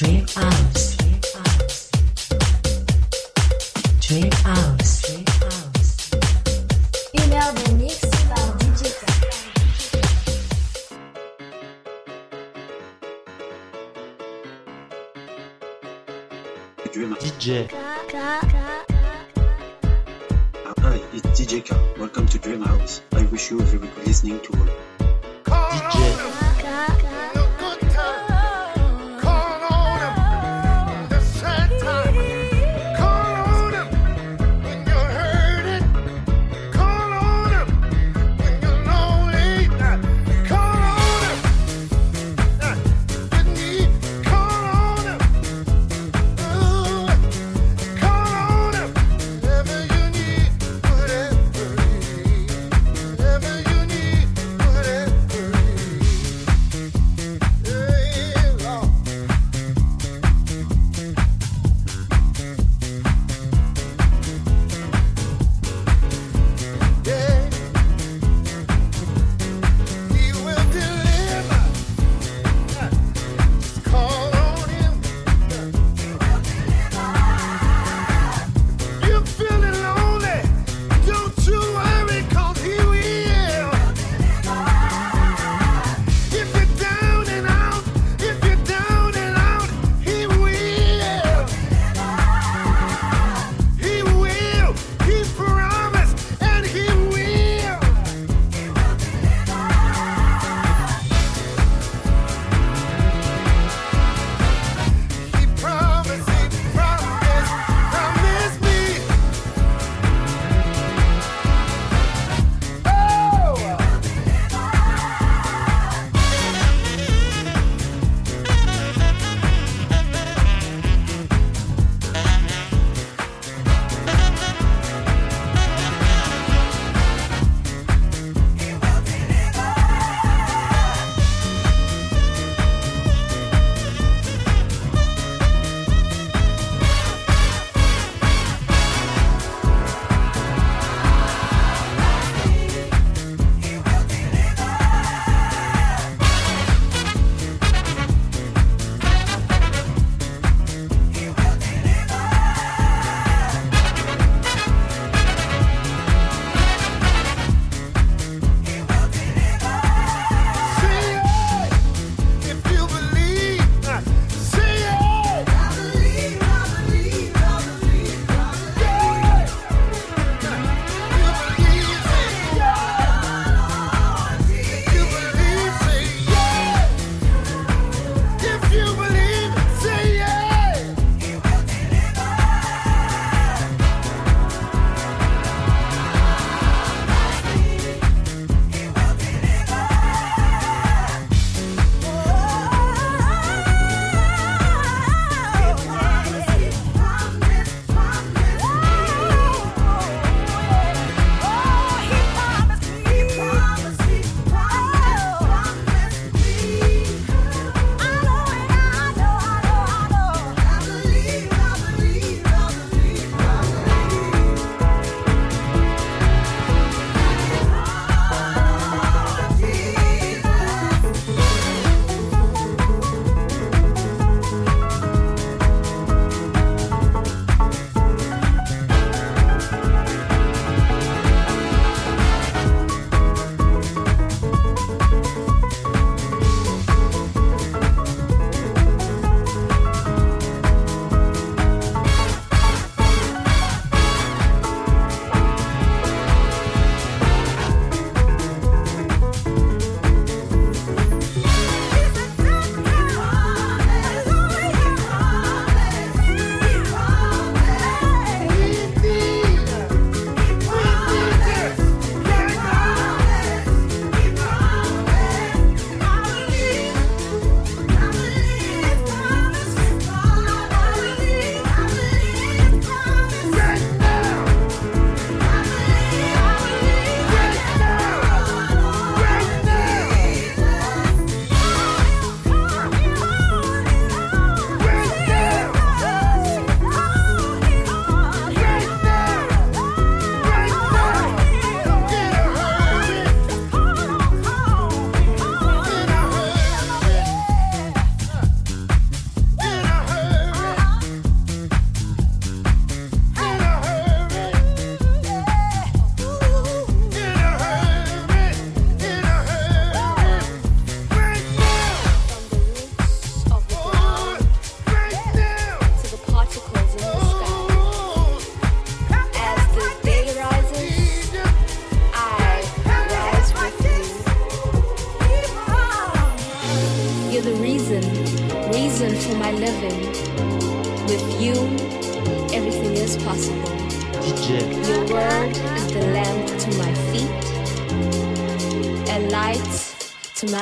Dream House. Dream House. Une heure de mix par DJ DJ, Hi, it's DJ K. Welcome to Dream House. I wish you a very good listening to all. DJ,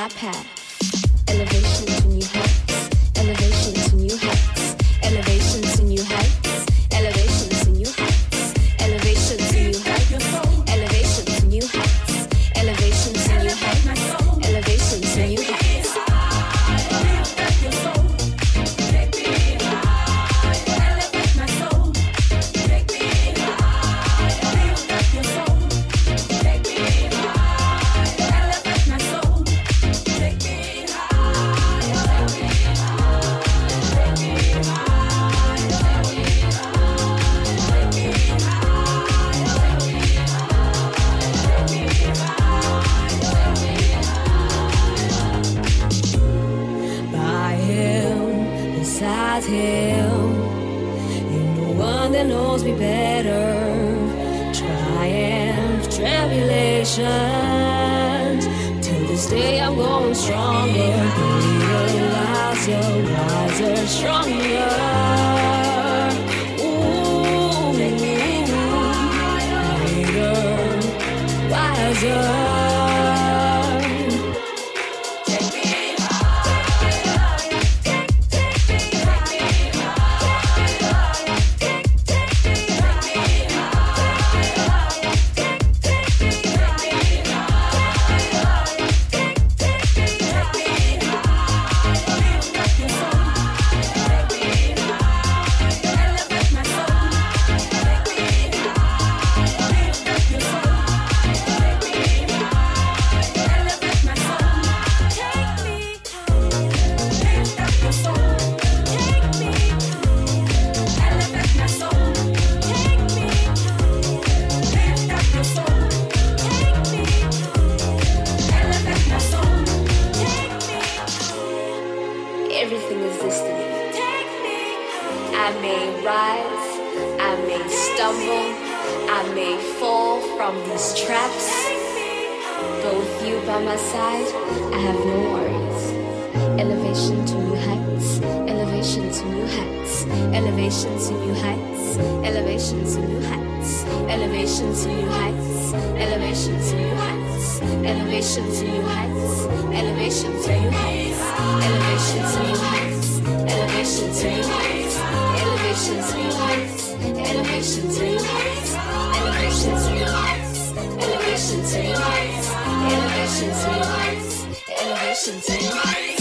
iPad. Stumble, I may fall from these traps. But with you by my side, I have no worries. Elevation to new heights, elevation to new heights, elevation to new heights, elevation to new heights, elevation to new heights, elevation to new heights, elevation to new heights, elevation to new heights, elevation to new heights, elevation to new heights, elevation to new heights, elevation to new heights, elevation to new heights, elevation to new heights, elevation to new heights, elevation to new heights.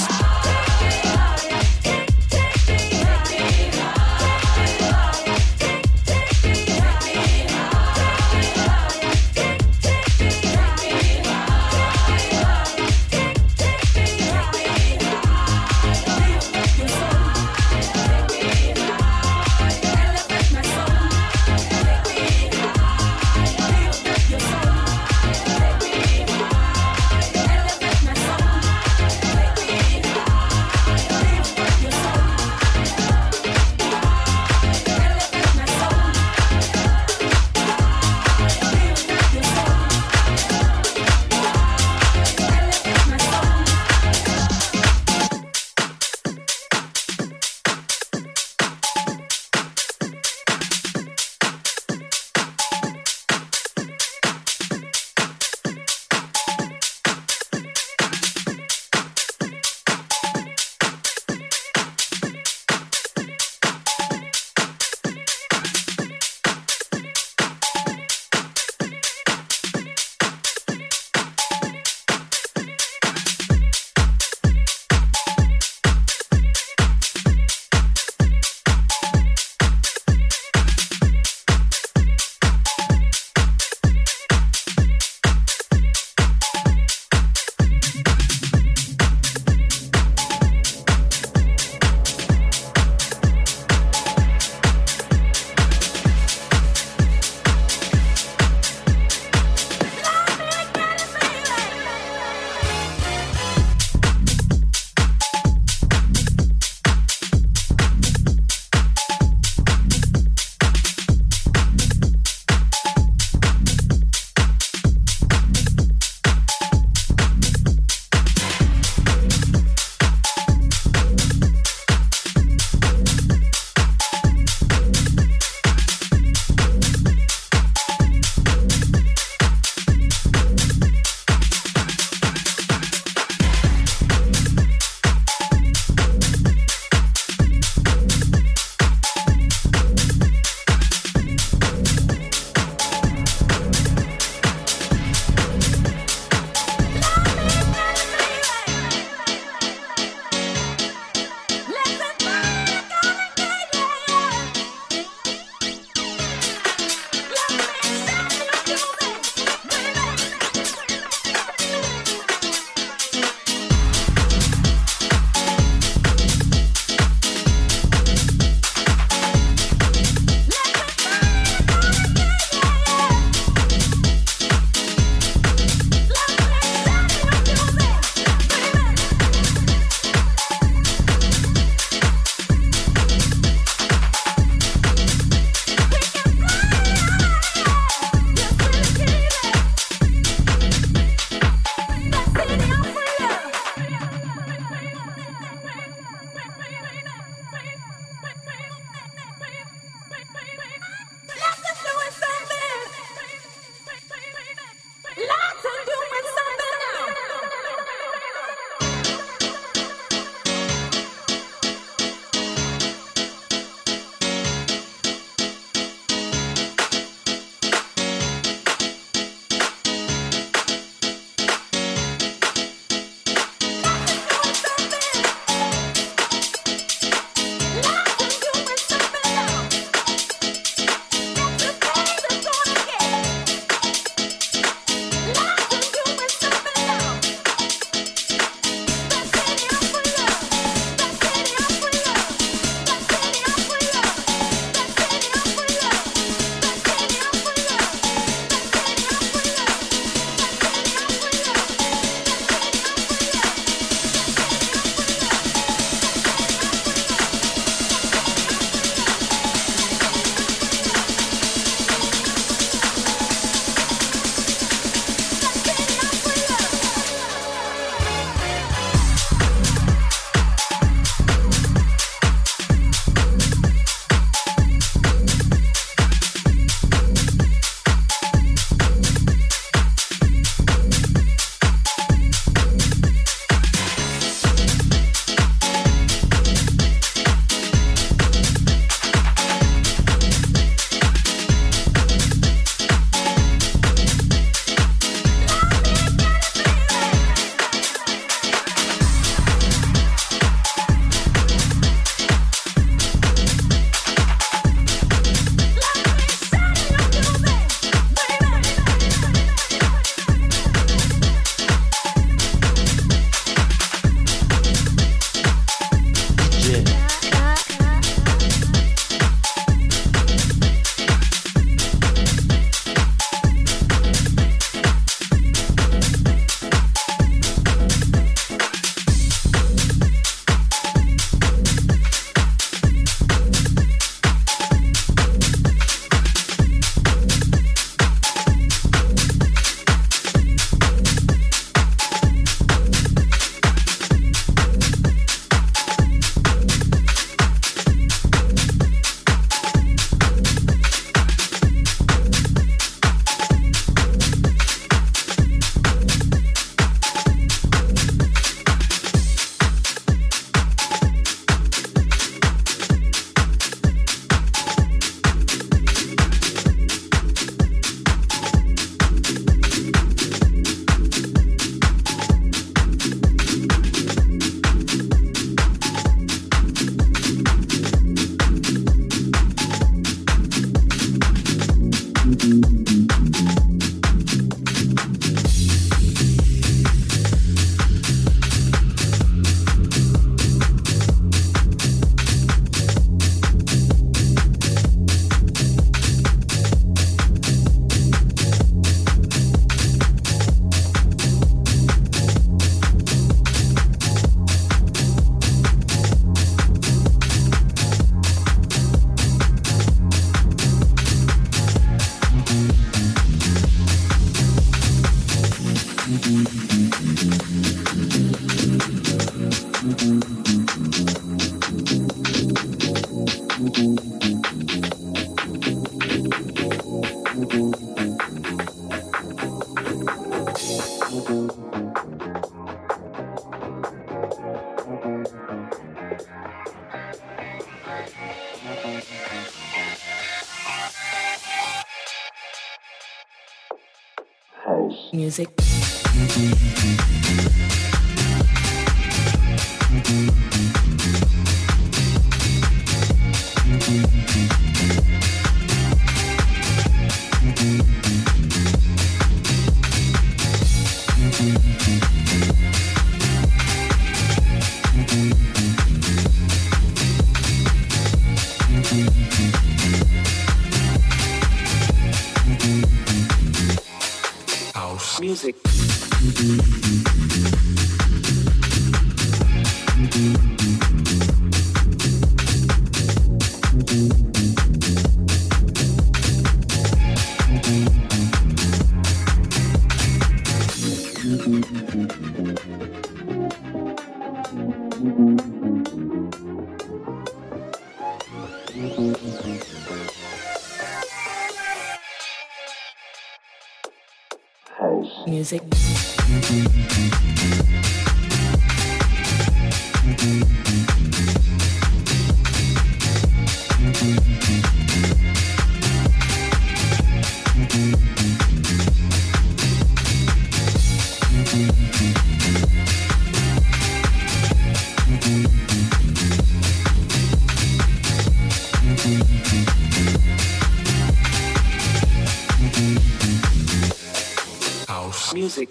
House music.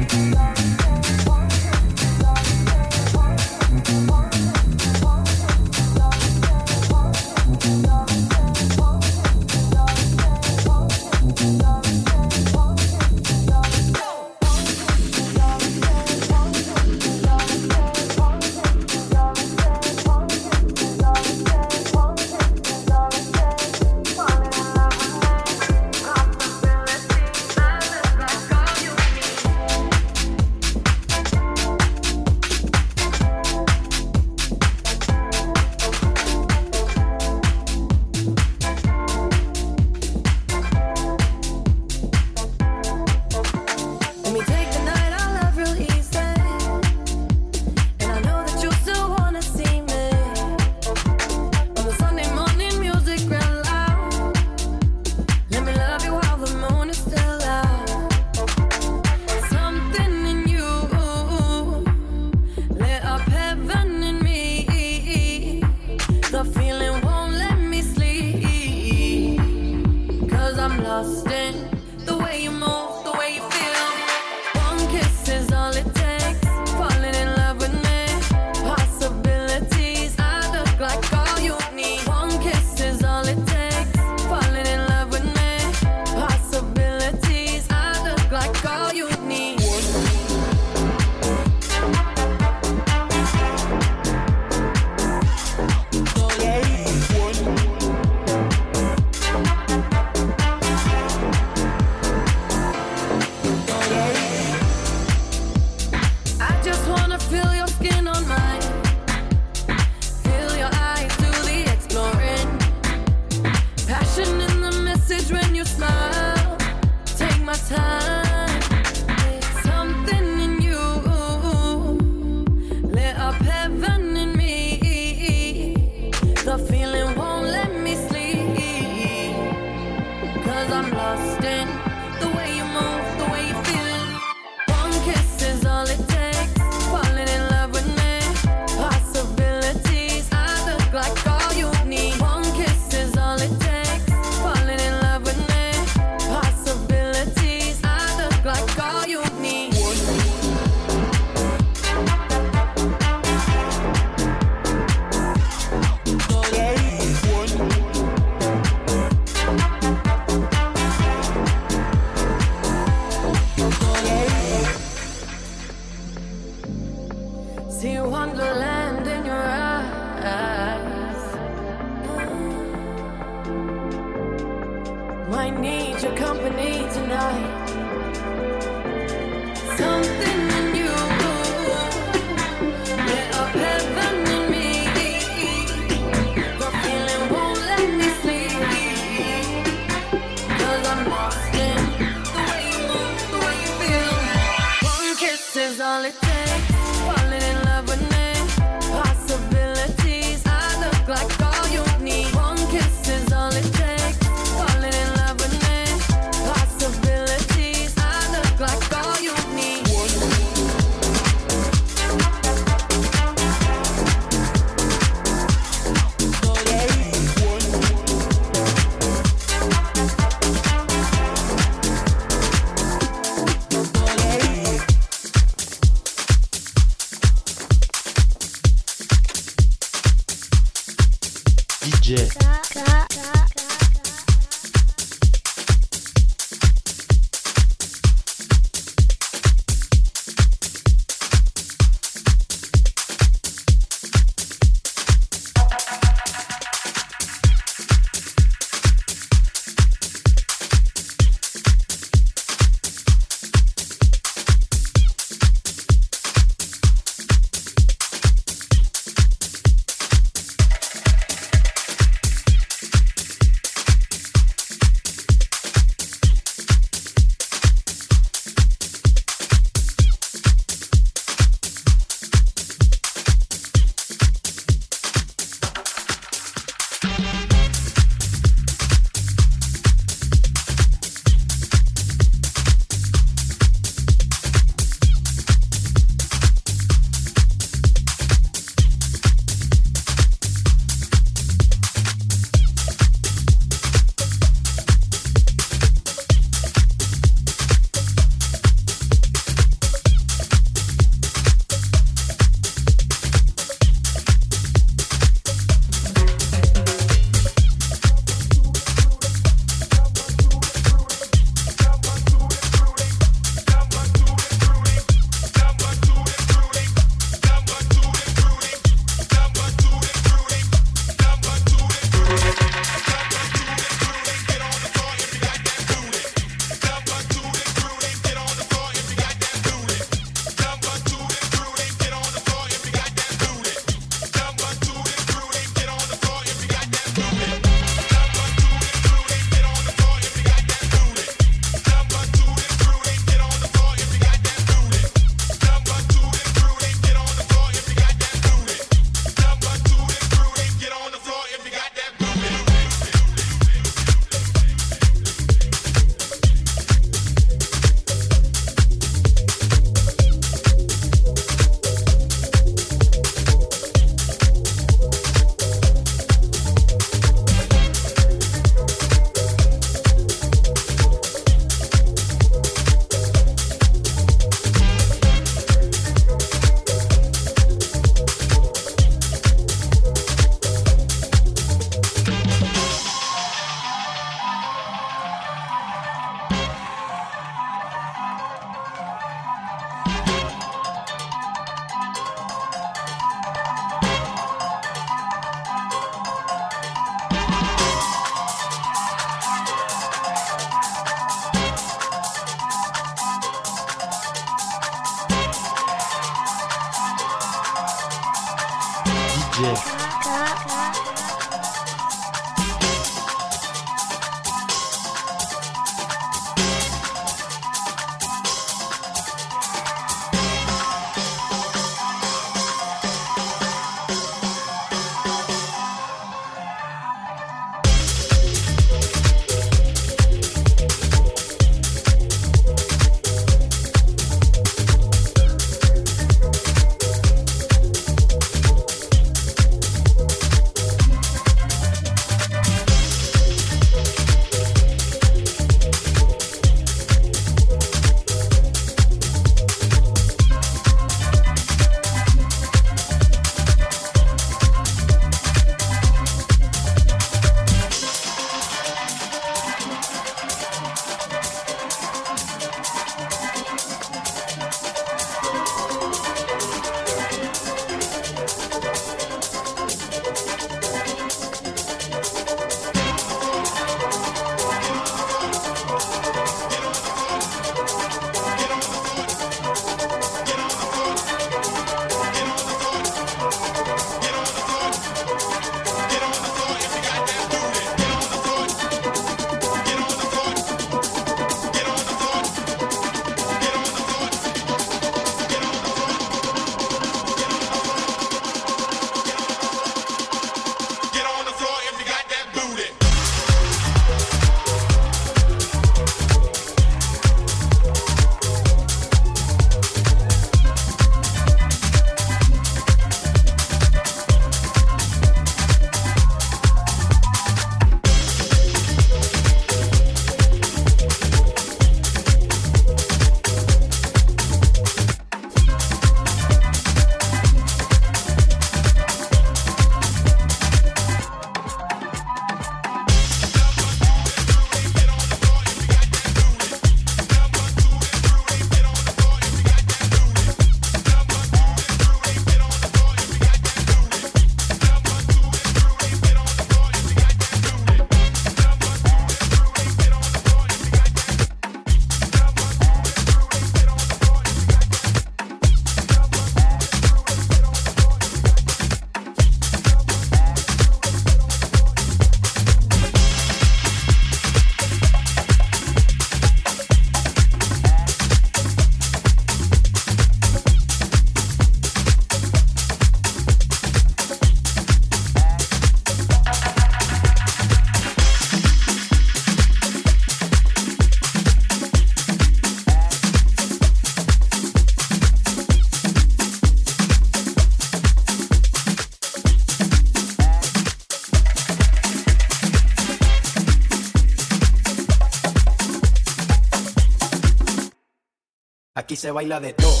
Se baila de todo.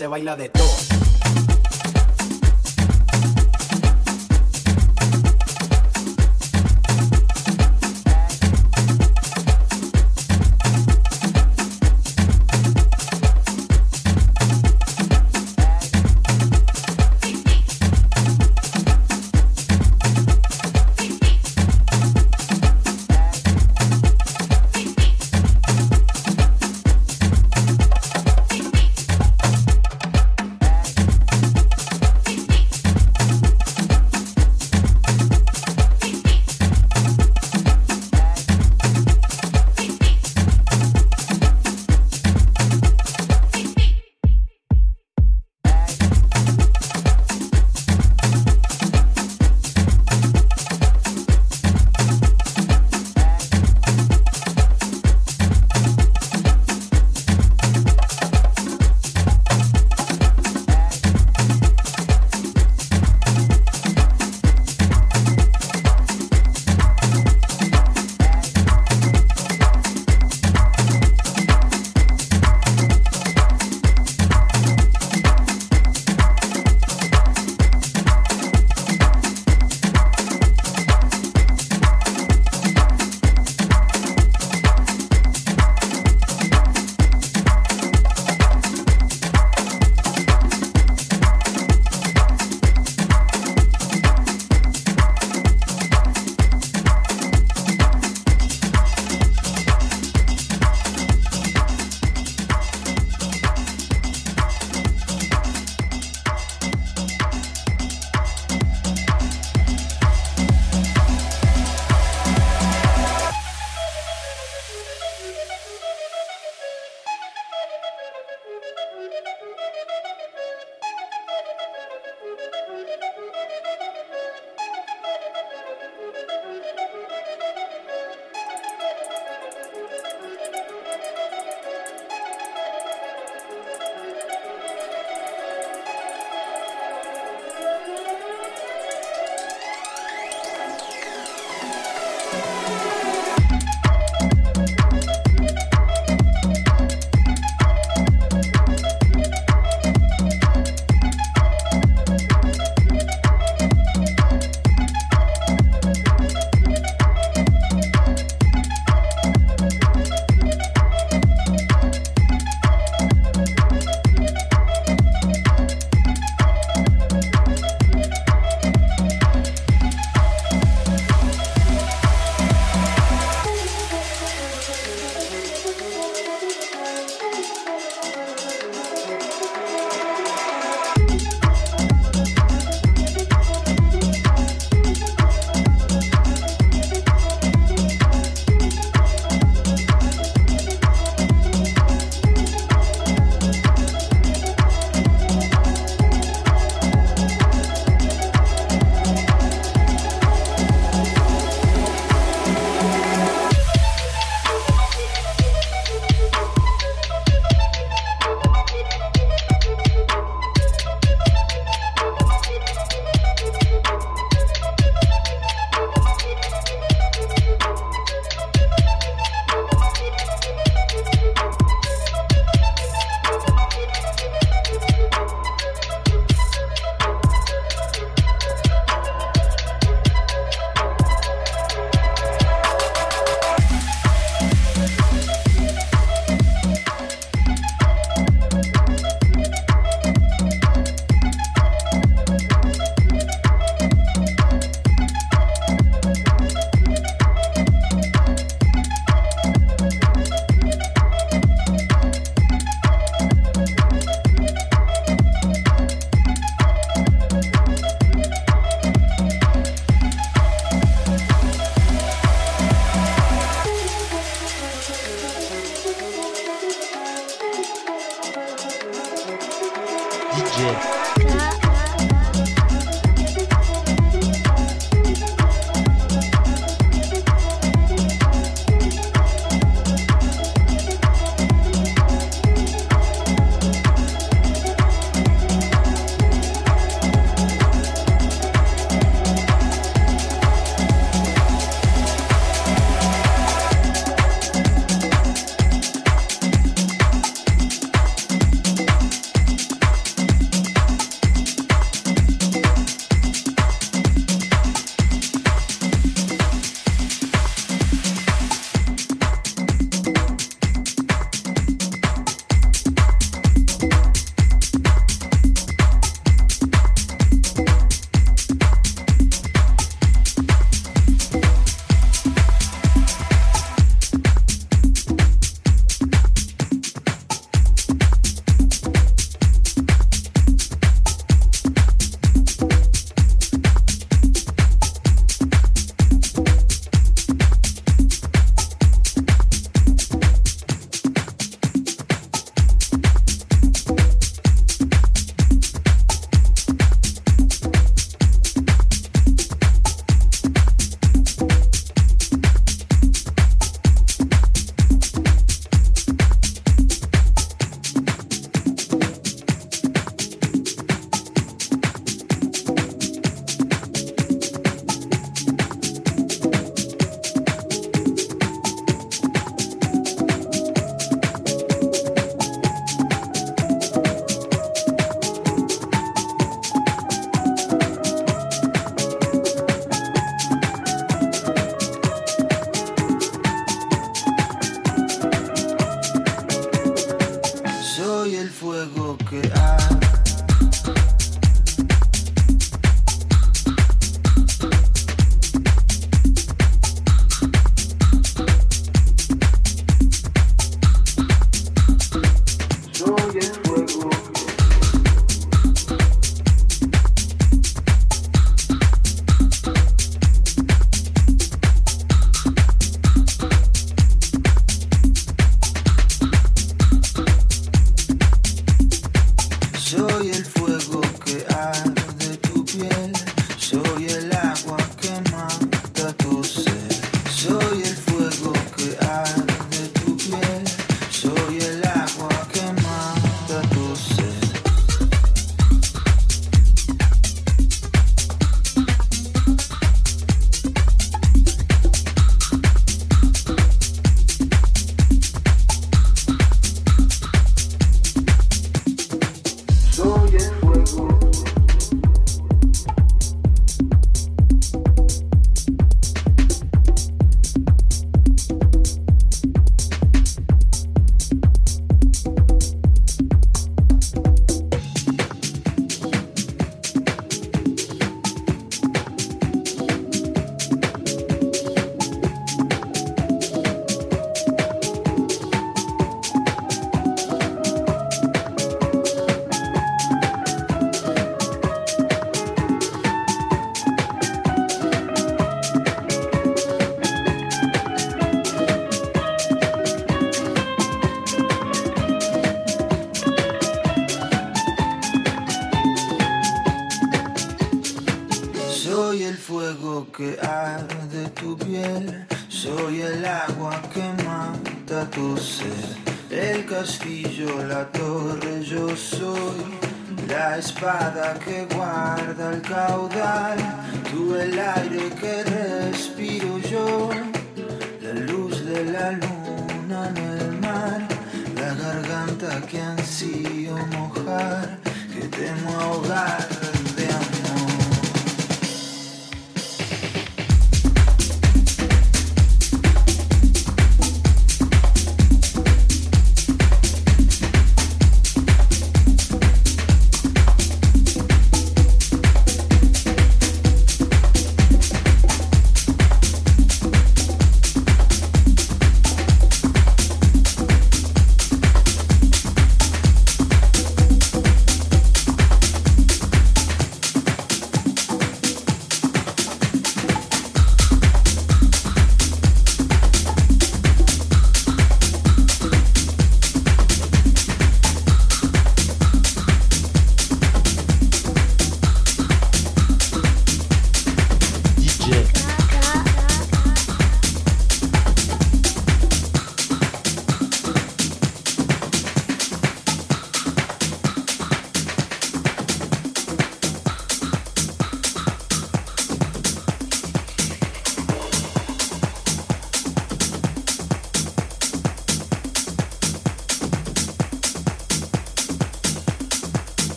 Se baila de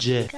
DJ